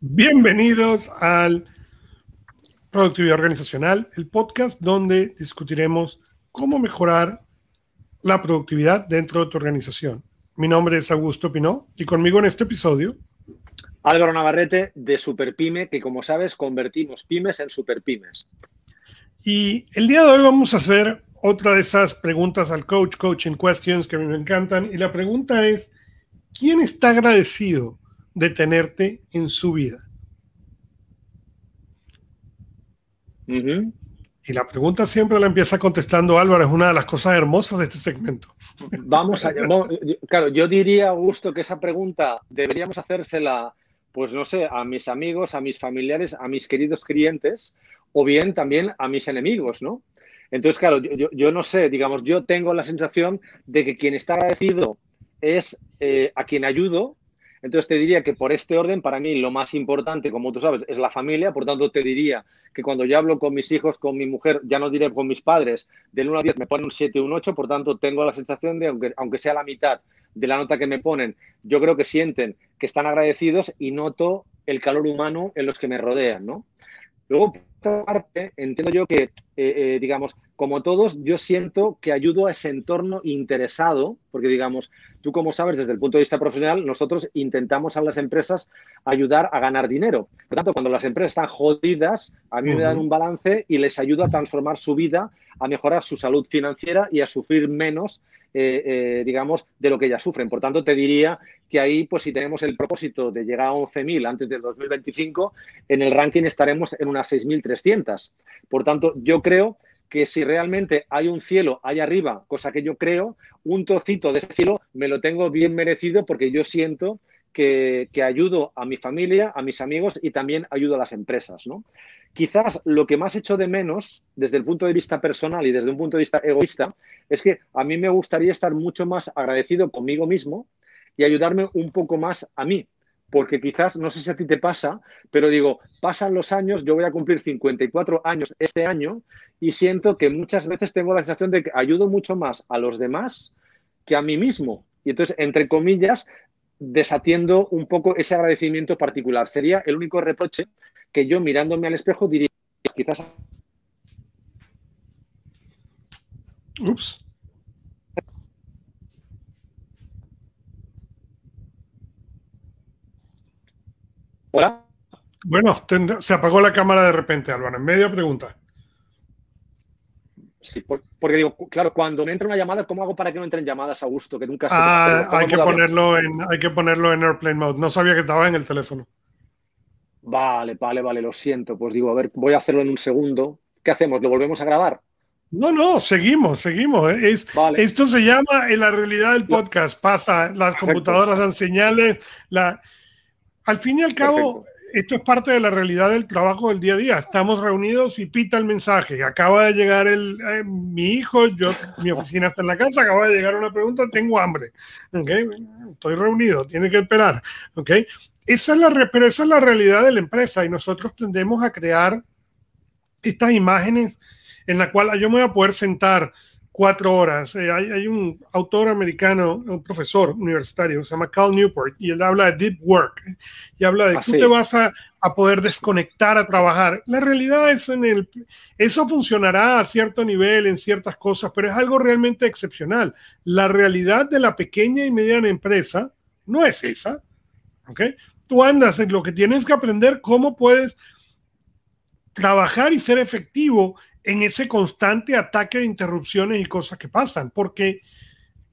Bienvenidos al Productividad Organizacional, el podcast donde discutiremos cómo mejorar la productividad dentro de tu organización. Mi nombre es Augusto Pinó y conmigo en este episodio Álvaro Navarrete de Superpyme, que como sabes convertimos pymes en superpymes. Y el día de hoy vamos a hacer otra de esas preguntas al coach, coaching questions que a mí me encantan. Y la pregunta es, ¿quién está agradecido de tenerte en su vida? Y la pregunta siempre la empieza contestando Álvaro, es una de las cosas hermosas de este segmento. Vamos a, claro, yo diría, Augusto, que esa pregunta deberíamos hacérsela, pues no sé, a mis amigos, a mis familiares, a mis queridos clientes, o bien también a mis enemigos, ¿no? Entonces, claro, yo, no sé, digamos, yo tengo la sensación de que quien está agradecido es eh, a quien ayudo. Entonces te diría que por este orden, para mí lo más importante, como tú sabes, es la familia. Por tanto, te diría que cuando yo hablo con mis hijos, con mi mujer, ya no diré con mis padres, del 1 al 10 me ponen un 7 o un 8. Por tanto, tengo la sensación de, aunque, aunque sea la mitad de la nota que me ponen, yo creo que sienten que están agradecidos y noto el calor humano en los que me rodean, ¿no? Luego, por parte, entiendo yo que, eh, eh, digamos, como todos, yo siento que ayudo a ese entorno interesado, porque, digamos, tú como sabes, desde el punto de vista profesional, nosotros intentamos a las empresas ayudar a ganar dinero. Por tanto, cuando las empresas están jodidas, a mí me dan un balance y les ayudo a transformar su vida, a mejorar su salud financiera y a sufrir menos eh, eh, digamos, de lo que ya sufren. Por tanto, te diría que ahí, pues si tenemos el propósito de llegar a 11.000 antes del 2025, en el ranking estaremos en unas 6.300. Por tanto, yo creo que si realmente hay un cielo allá arriba, cosa que yo creo, un trocito de ese cielo me lo tengo bien merecido porque yo siento que, que, ayudo a mi familia, a mis amigos y también ayudo a las empresas. ¿no? Quizás lo que más echo de menos desde el punto de vista personal y desde un punto de vista egoísta es que a mí me gustaría estar mucho más agradecido conmigo mismo y ayudarme un poco más a mí. Porque quizás, no sé si a ti te pasa, pero digo, pasan los años, yo voy a cumplir 54 años este año y siento que muchas veces tengo la sensación de que ayudo mucho más a los demás que a mí mismo. Y entonces, entre comillas, desatiendo un poco ese agradecimiento particular. Sería el único reproche que yo mirándome al espejo diría, quizás... Ups. Hola. Bueno, se apagó la cámara de repente, Álvaro. En medio pregunta. Sí, porque digo, claro, cuando me entra una llamada, ¿cómo hago para que no entren llamadas a gusto? Que nunca ah, hay que ponerlo en, hay que ponerlo en airplane mode. No sabía que estaba en el teléfono. Vale, vale, vale, lo siento. Pues digo, a ver, voy a hacerlo en un segundo. ¿Qué hacemos? ¿Lo volvemos a grabar? No, no, seguimos, seguimos. ¿eh? Es, Esto se llama en la realidad del podcast. Pasa, las computadoras dan señales. La... Al fin y al cabo, esto es parte de la realidad del trabajo del día a día. Estamos reunidos y pita el mensaje. Acaba de llegar el, eh, mi hijo, yo, mi oficina está en la casa, acaba de llegar una pregunta, tengo hambre. ¿Okay? Estoy reunido, tiene que esperar. ¿Okay? Esa es, la, pero esa es la realidad de la empresa y nosotros tendemos a crear estas imágenes en la cual yo me voy a poder sentar cuatro horas. Eh, hay, un autor americano, un profesor universitario, se llama Cal Newport, y él habla de deep work, y habla de que tú te vas a, poder desconectar a trabajar. La realidad es en el, eso funcionará a cierto nivel en ciertas cosas, pero es algo realmente excepcional. La realidad de la pequeña y mediana empresa no es esa, ¿ok? Tú andas en lo que tienes que aprender cómo puedes trabajar y ser efectivo en ese constante ataque de interrupciones y cosas que pasan, porque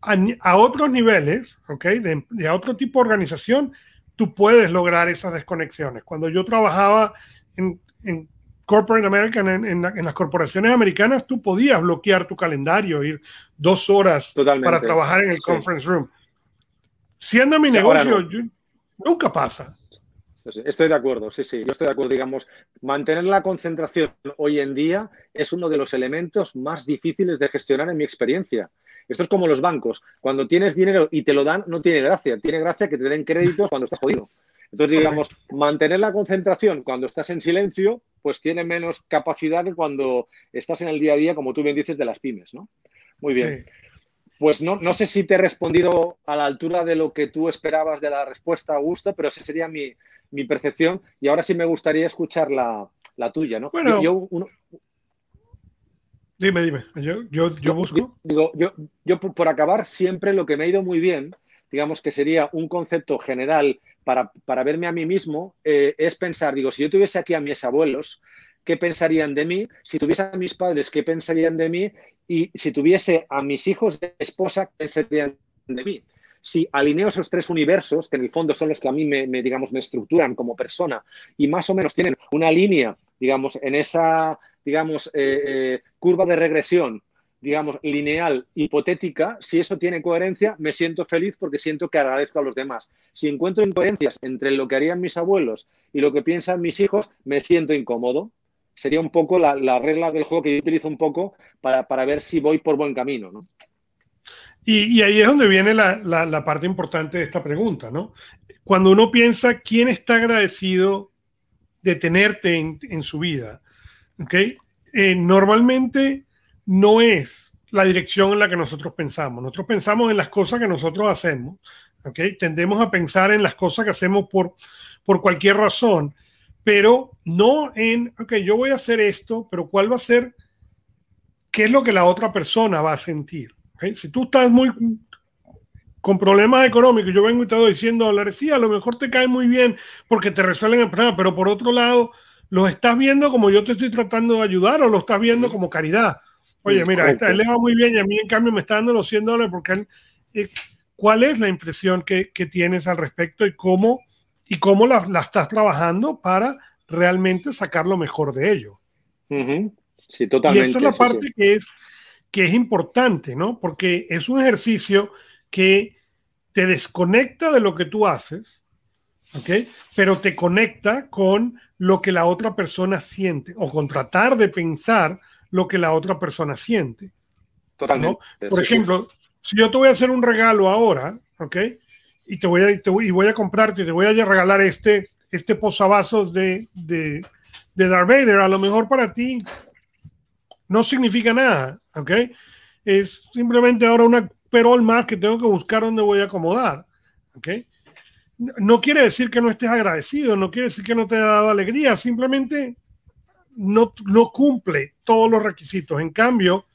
a, otros niveles, ¿ok? De, otro tipo de organización, tú puedes lograr esas desconexiones. Cuando yo trabajaba en, en Corporate American, en, las corporaciones americanas, tú podías bloquear tu calendario, ir dos horas para trabajar en el conference room. Siendo mi negocio, nunca pasa. Estoy de acuerdo, sí, sí, yo estoy de acuerdo. Digamos, mantener la concentración hoy en día es uno de los elementos más difíciles de gestionar en mi experiencia. Esto es como los bancos. Cuando tienes dinero y te lo dan, no tiene gracia. Tiene gracia que te den créditos cuando estás jodido. Entonces, digamos, mantener la concentración cuando estás en silencio, pues tiene menos capacidad que cuando estás en el día a día, como tú bien dices, de las pymes, ¿no? Muy bien. Pues no, no sé si te he respondido a la altura de lo que tú esperabas de la respuesta, Augusto, pero esa sería mi, percepción. Y ahora sí me gustaría escuchar la, tuya, ¿no? Bueno, yo, dime, dime. Yo, yo, busco. Digo, yo, yo por acabar, siempre lo que me ha ido muy bien, digamos que sería un concepto general para, verme a mí mismo, eh, es pensar, digo, si yo tuviese aquí a mis abuelos, ¿qué pensarían de mí? Si tuviese a mis padres, ¿qué pensarían de mí? Y si tuviese a mis hijos de esposa, ¿qué pensarían de mí? Si alineo esos tres universos, que en el fondo son los que a mí me, digamos, me estructuran como persona, y más o menos tienen una línea, digamos, en esa, digamos, eh, eh, curva de regresión, digamos, lineal, hipotética, si eso tiene coherencia, me siento feliz porque siento que agradezco a los demás. Si encuentro incoherencias entre lo que harían mis abuelos y lo que piensan mis hijos, me siento incómodo sería un poco la, regla del juego que yo utilizo un poco para, ver si voy por buen camino. ¿no? Y, ahí es donde viene la, parte importante de esta pregunta, ¿no? Cuando uno piensa quién está agradecido de tenerte en, su vida, ¿ok? Eh, normalmente no es la dirección en la que nosotros pensamos. Nosotros pensamos en las cosas que nosotros hacemos, ¿ok? Tendemos a pensar en las cosas que hacemos por, por cualquier razón pero no en, ok, yo voy a hacer esto, pero ¿cuál va a ser? ¿Qué es lo que la otra persona va a sentir? Si tú estás muy con problemas económicos, yo vengo y te doy 100 dólares, sí, a lo mejor te cae muy bien porque te resuelven el problema, pero por otro lado, ¿lo estás viendo como yo te estoy tratando de ayudar o lo estás viendo como caridad? Oye, mira, a él le va muy bien y a mí en cambio me está dando los 100 dólares porque él, eh, ¿cuál es la impresión que, que tienes al respecto y cómo y cómo la, estás trabajando para realmente sacar lo mejor de ello. Sí, totalmente. Y esa es la parte Que, es, que es importante, ¿no? Porque es un ejercicio que te desconecta de lo que tú haces, ¿ok? Pero te conecta con lo que la otra persona siente o con tratar de pensar lo que la otra persona siente. Totalmente. Por ejemplo, si yo te voy a hacer un regalo ahora, ¿ok? Y te voy a, y voy a comprarte, te voy a regalar este, este posavasos de, de, de Darth Vader. A lo mejor para ti no significa nada, ¿ok? Es simplemente ahora una perol más que tengo que buscar dónde voy a acomodar, ¿ok? No quiere decir que no estés agradecido, no quiere decir que no te haya dado alegría, simplemente no, no cumple todos los requisitos. En cambio,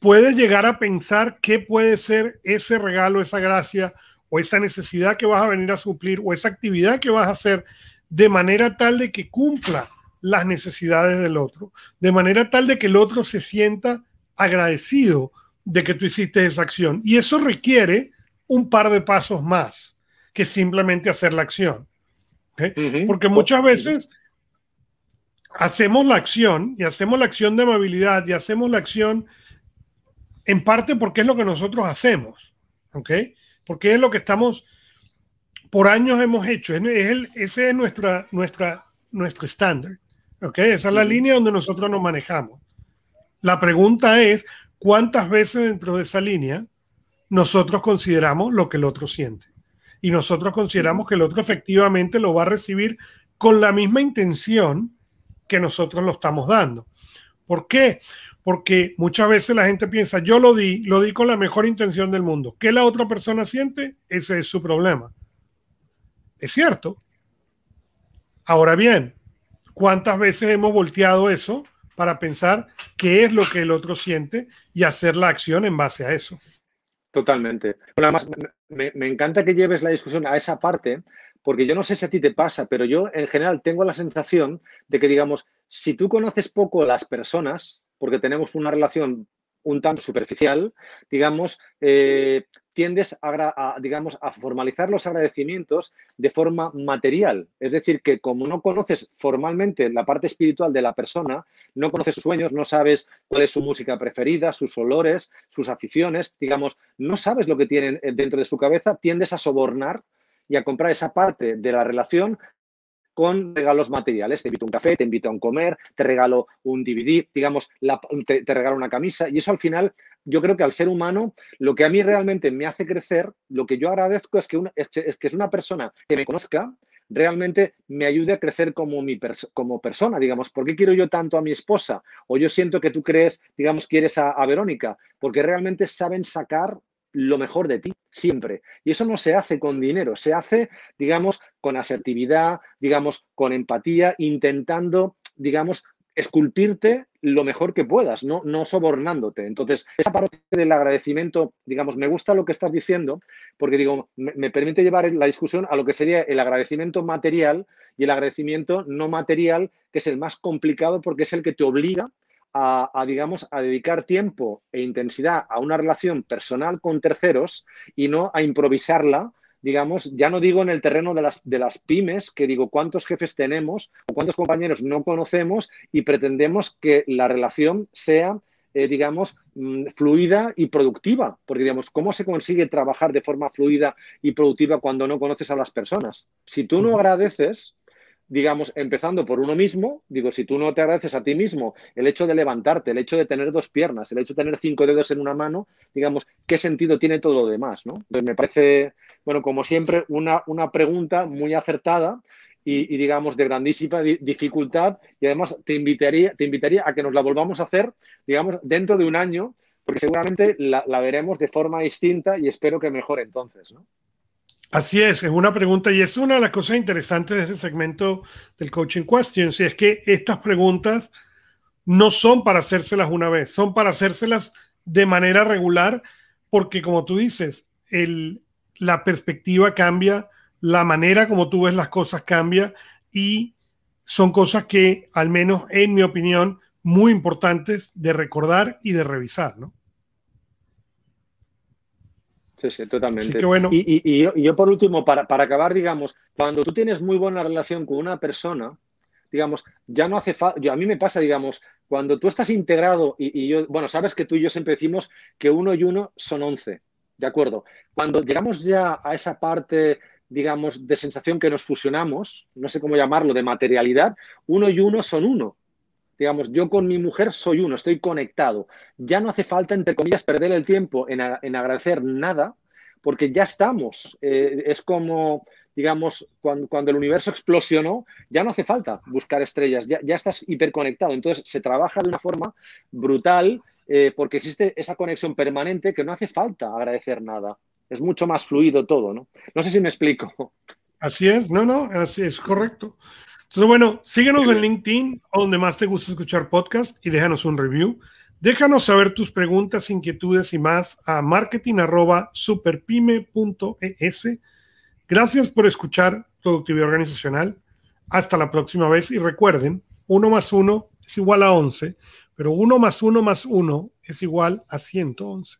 puedes llegar a pensar qué puede ser ese regalo, esa gracia o esa necesidad que vas a venir a suplir o esa actividad que vas a hacer de manera tal de que cumpla las necesidades del otro, de manera tal de que el otro se sienta agradecido de que tú hiciste esa acción. Y eso requiere un par de pasos más que simplemente hacer la acción. Porque muchas veces hacemos la acción y hacemos la acción de amabilidad y hacemos la acción en parte porque es lo que nosotros hacemos. ¿ok? Porque es lo que estamos, por años hemos hecho, es, el, ese es nuestra, nuestra, nuestro estándar. Esa es la línea donde nosotros nos manejamos. La pregunta es, ¿cuántas veces dentro de esa línea nosotros consideramos lo que el otro siente? Y nosotros consideramos que el otro efectivamente lo va a recibir con la misma intención que nosotros lo estamos dando. ¿Por qué? Porque muchas veces la gente piensa, yo lo di, lo di con la mejor intención del mundo. ¿Qué la otra persona siente? Ese es su problema. Es cierto. Ahora bien, ¿cuántas veces hemos volteado eso para pensar qué es lo que el otro siente y hacer la acción en base a eso? Totalmente. además, me, me encanta que lleves la discusión a esa parte, porque yo no sé si a ti te pasa, pero yo en general tengo la sensación de que, digamos, si tú conoces poco a las personas, porque tenemos una relación un tanto superficial, digamos, eh, tiendes a, digamos, a formalizar los agradecimientos de forma material. Es decir, que como no conoces formalmente la parte espiritual de la persona, no conoces sus sueños, no sabes cuál es su música preferida, sus olores, sus aficiones, digamos, no sabes lo que tienen dentro de su cabeza, tiendes a sobornar y a comprar esa parte de la relación con regalos materiales. Te invito a un café, te invito a un comer, te regalo un DVD, digamos, te, regalo una camisa. Y eso al final, yo creo que al ser humano, lo que a mí realmente me hace crecer, lo que yo agradezco es que, una, es, que es una persona que me conozca, realmente me ayude a crecer como, mi como persona, digamos, ¿por qué quiero yo tanto a mi esposa? O yo siento que tú crees, digamos, quieres a, a Verónica, porque realmente saben sacar lo mejor de ti, siempre. Y eso no se hace con dinero, se hace, digamos, con asertividad, digamos, con empatía, intentando, digamos, esculpirte lo mejor que puedas, no, no sobornándote. Entonces, esa parte del agradecimiento, digamos, me gusta lo que estás diciendo, porque digo, me, permite llevar la discusión a lo que sería el agradecimiento material y el agradecimiento no material, que es el más complicado porque es el que te obliga a, a, digamos, a dedicar tiempo e intensidad a una relación personal con terceros y no a improvisarla digamos, ya no digo en el terreno de las, de las pymes, que digo cuántos jefes tenemos o cuántos compañeros no conocemos y pretendemos que la relación sea, eh, digamos, mm, fluida y productiva. Porque, digamos, ¿cómo se consigue trabajar de forma fluida y productiva cuando no conoces a las personas? Si tú no agradeces, digamos, empezando por uno mismo, digo, si tú no te agradeces a ti mismo el hecho de levantarte, el hecho de tener dos piernas, el hecho de tener cinco dedos en una mano, digamos, ¿qué sentido tiene todo lo demás? ¿no? Me parece, bueno, como siempre, una, una pregunta muy acertada y, digamos, de grandísima dificultad y además te invitaría, te invitaría a que nos la volvamos a hacer, digamos, dentro de un año, porque seguramente la, la veremos de forma distinta y espero que mejore entonces, ¿no? Así es, es una pregunta y es una de las cosas interesantes de este segmento del Coaching Questions, y es que estas preguntas no son para hacérselas una vez, son para hacérselas de manera regular, porque como tú dices, la perspectiva cambia, la manera como tú ves las cosas cambia y son cosas que, al menos en mi opinión, muy importantes de recordar y de revisar, ¿no? Sí, sí, totalmente. y, yo, por último, para, acabar, digamos, cuando tú tienes muy buena relación con una persona, digamos, ya no hace falta, a mí me pasa, digamos, cuando tú estás integrado y, yo, bueno, sabes que tú y yo siempre decimos que uno y uno son once, ¿de acuerdo? Cuando llegamos ya a esa parte, digamos, de sensación que nos fusionamos, no sé cómo llamarlo, de materialidad, uno y uno son uno. Digamos, yo con mi mujer soy uno, estoy conectado. Ya no hace falta, entre comillas, perder el tiempo en, agradecer nada, porque ya estamos. Eh, es como, digamos, cuando, el universo explosionó, ya no hace falta buscar estrellas, ya, ya estás hiperconectado. Entonces, se trabaja de una forma brutal eh, porque existe esa conexión permanente que no hace falta agradecer nada. Es mucho más fluido todo, ¿no? No sé si me explico. Así es, no, no, así es correcto. Entonces, bueno, síguenos en LinkedIn o donde más te gusta escuchar podcast y déjanos un review. Déjanos saber tus preguntas, inquietudes y más a marketing.superpyme.es. Gracias por escuchar Productividad Organizacional. Hasta la próxima vez y recuerden, 1 más 1 es igual a 11, pero 1 más 1 más 1 es igual a 111.